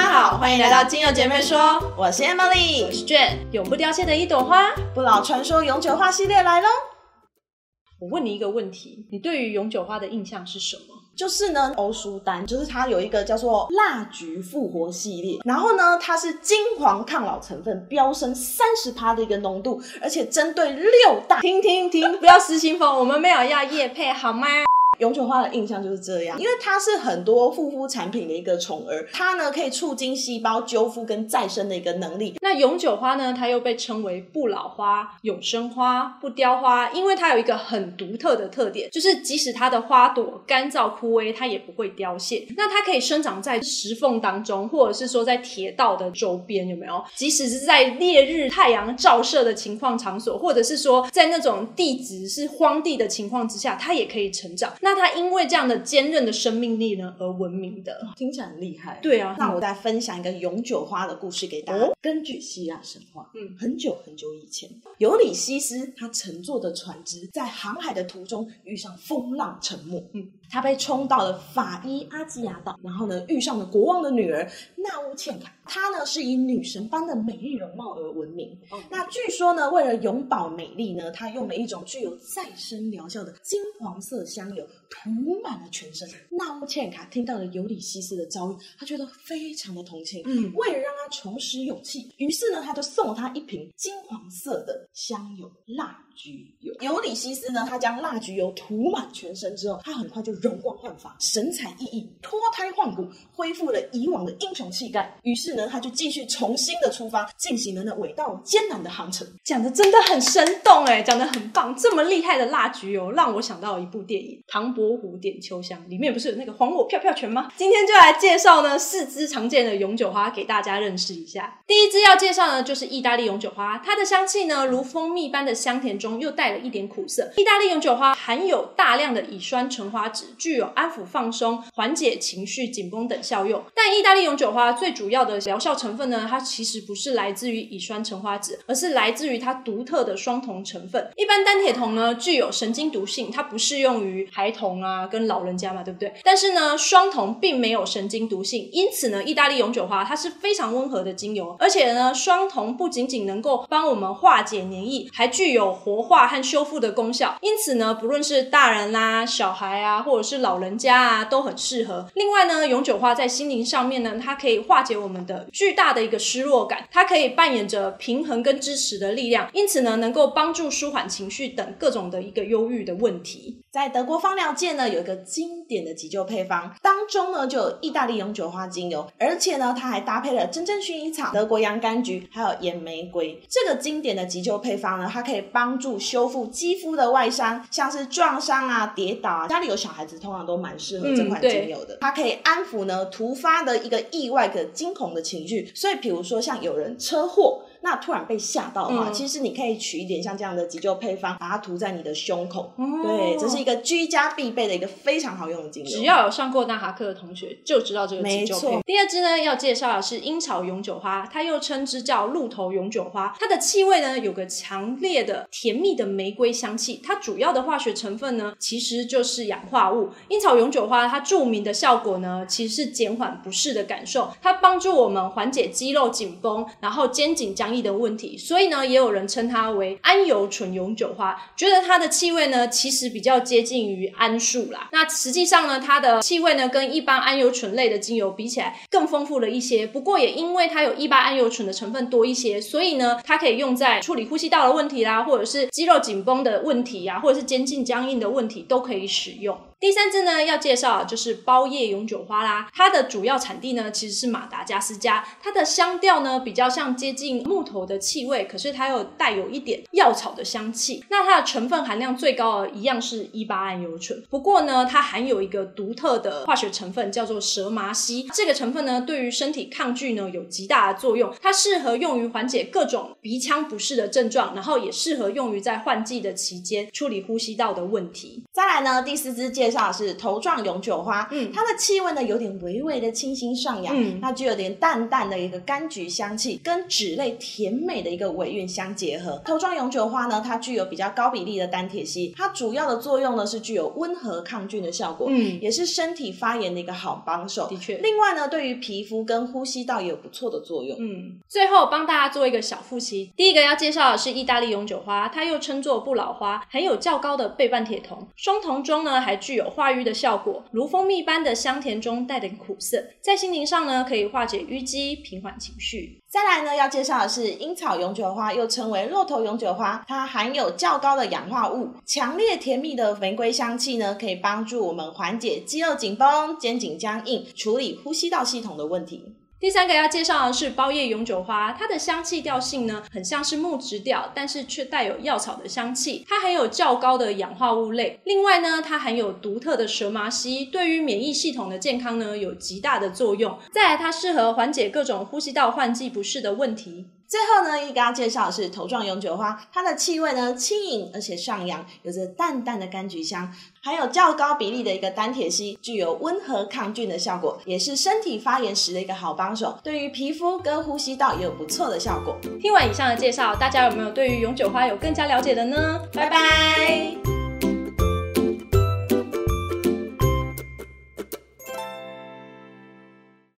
家好，欢迎来到精油姐妹说，我是 Emily，我是 Jane，永不凋谢的一朵花，不老传说永久花系列来喽。我问你一个问题，你对于永久花的印象是什么？就是呢，欧舒丹，就是它有一个叫做蜡菊复活系列，然后呢，它是金黄抗老成分飙升三十趴的一个浓度，而且针对六大，停停停，不要失心疯，我们没有要夜配好吗？永久花的印象就是这样，因为它是很多护肤产品的一个宠儿，它呢可以促进细胞修复跟再生的一个能力。那永久花呢，它又被称为不老花、永生花、不凋花，因为它有一个很独特的特点，就是即使它的花朵干燥枯萎，它也不会凋谢。那它可以生长在石缝当中，或者是说在铁道的周边，有没有？即使是在烈日太阳照射的情况场所，或者是说在那种地质是荒地的情况之下，它也可以成长。那它因为这样的坚韧的生命力呢而闻名的，听起来很厉害。对啊，那我再分享一个永久花的故事给大家。根据希腊神话，嗯，很久很久以前，尤里西斯他乘坐的船只在航海的途中遇上风浪沉没，嗯，他被冲到了法伊阿基亚岛，然后呢遇上了国王的女儿纳乌茜卡，她呢是以女神般的美丽容貌而闻名。那据说呢，为了永葆美丽呢，她用了一种具有再生疗效的金黄色香油涂满了全身。纳乌茜卡听到了尤里西斯的遭遇，他觉得非常的同情，嗯，为了让他重拾勇气，于是呢，他就送了他一瓶金黄色的香油蜡菊油。尤里西斯呢，他将蜡菊油涂满全身之后，他很快就容光焕发，神采奕奕，脱胎换骨，恢复了以往的英雄气概。于是呢，他就继续重新的出发，进行了那伟大艰难的航程。讲的真的很生动哎，讲的很棒，这么厉害的蜡菊油，让我想到了一部电影《唐伯虎点秋香》，里面不是有那个黄我票票拳吗？今天就来介绍呢四支常见的永久花给大家认识一下。第一支要介绍呢，就是意大利永久花，它的香气呢如蜂蜜般的香甜中又带了一点苦涩。意大利永久花含有大量的乙酸橙花酯，具有安抚、放松、缓解情绪紧绷等效用。但意大利永久花最主要的疗效成分呢，它其实不是来自于乙酸橙花酯，而是来自于它独特的双酮成分。一般单铁酮呢具有神经毒性，它不适用于孩童啊跟老人家嘛，对不对？但是呢，双酮并没有神经毒性，因此呢，意大利永久花它是非常温和的精油，而且呢，双酮不仅仅能够帮我们化解黏液，还具有活化和修复的功效。因此呢，不论是大人啦、小孩啊，或者是老人家啊，都很适合。另外呢，永久花在心灵上面呢，它可以化解我们的巨大的一个失落感，它可以扮演着平衡跟支持的力量，因此呢，能够帮助舒缓情绪等各种的一个忧郁的问题。在德国芳疗界呢，有一个经典的急救配方，当中呢就有意大利永久花精油，而且呢，它还搭配了真正薰衣草、德国洋甘菊，还有岩玫瑰。这个经典的急救配方呢，它可以帮助修复肌肤的外伤，像是撞伤啊、跌倒啊。家里有小孩子，通常都蛮适合这款精油的。它可以安抚呢突发的一个意外的惊恐的情绪，所以比如说像有人车祸。那突然被吓到的话，其实你可以取一点像这样的急救配方，把它涂在你的胸口。对，这是一个居家必备的一个非常好用的精油。只要有上过纳哈克的同学就知道这个急救配。第二支呢，要介绍的是樱草永久花，它又称之叫鹿头永久花。它的气味呢，有个强烈的甜蜜的玫瑰香气。它主要的化学成分呢，其实就是氧化物。樱草永久花它著名的效果呢，其实是减缓不适的感受，它帮助我们缓解肌肉紧绷，然后肩颈僵。的问题，所以呢，也有人称它为桉油醇永久花，觉得它的气味呢，其实比较接近于桉树啦。那实际上呢，它的气味呢，跟一般桉油醇类的精油比起来更丰富了一些。不过也因为它有一般桉油醇的成分多一些，所以呢，它可以用在处理呼吸道的问题啦，或者是肌肉紧绷的问题呀，或者是肩颈僵硬的问题，都可以使用。第三支呢，要介绍就是包叶永久花啦。它的主要产地呢，其实是马达加斯加。它的香调呢，比较像接近木头的气味，可是它又带有一点药草的香气。那它的成分含量最高的一样是一八胺油醇。不过呢，它含有一个独特的化学成分，叫做蛇麻烯。这个成分呢，对于身体抗拒呢有极大的作用。它适合用于缓解各种鼻腔不适的症状，然后也适合用于在换季的期间处理呼吸道的问题。再来呢，第四支介介绍的是头状永久花，嗯，它的气味呢有点微微的清新上扬，嗯，那具有点淡淡的一个柑橘香气，跟脂类甜美的一个尾韵相结合。头状永久花呢，它具有比较高比例的单铁烯，它主要的作用呢是具有温和抗菌的效果，嗯，也是身体发炎的一个好帮手。的确，另外呢，对于皮肤跟呼吸道也有不错的作用。嗯，最后帮大家做一个小复习，第一个要介绍的是意大利永久花，它又称作不老花，含有较高的倍半铁酮，双酮中呢还具有化瘀的效果，如蜂蜜般的香甜中带点苦涩，在心灵上呢可以化解淤积，平缓情绪。再来呢，要介绍的是樱草永久花，又称为骆驼永久花，它含有较高的氧化物，强烈甜蜜的玫瑰香气呢，可以帮助我们缓解肌肉紧绷、肩颈僵硬，处理呼吸道系统的问题。第三个要介绍的是包叶永久花，它的香气调性呢，很像是木质调，但是却带有药草的香气。它含有较高的氧化物类，另外呢，它含有独特的蛇麻烯，对于免疫系统的健康呢，有极大的作用。再来，它适合缓解各种呼吸道换季不适的问题。最后呢，一个要介绍的是头状永久花，它的气味呢轻盈而且上扬，有着淡淡的柑橘香，含有较高比例的一个单铁烯，具有温和抗菌的效果，也是身体发炎时的一个好帮手，对于皮肤跟呼吸道也有不错的效果。听完以上的介绍，大家有没有对于永久花有更加了解的呢？拜拜。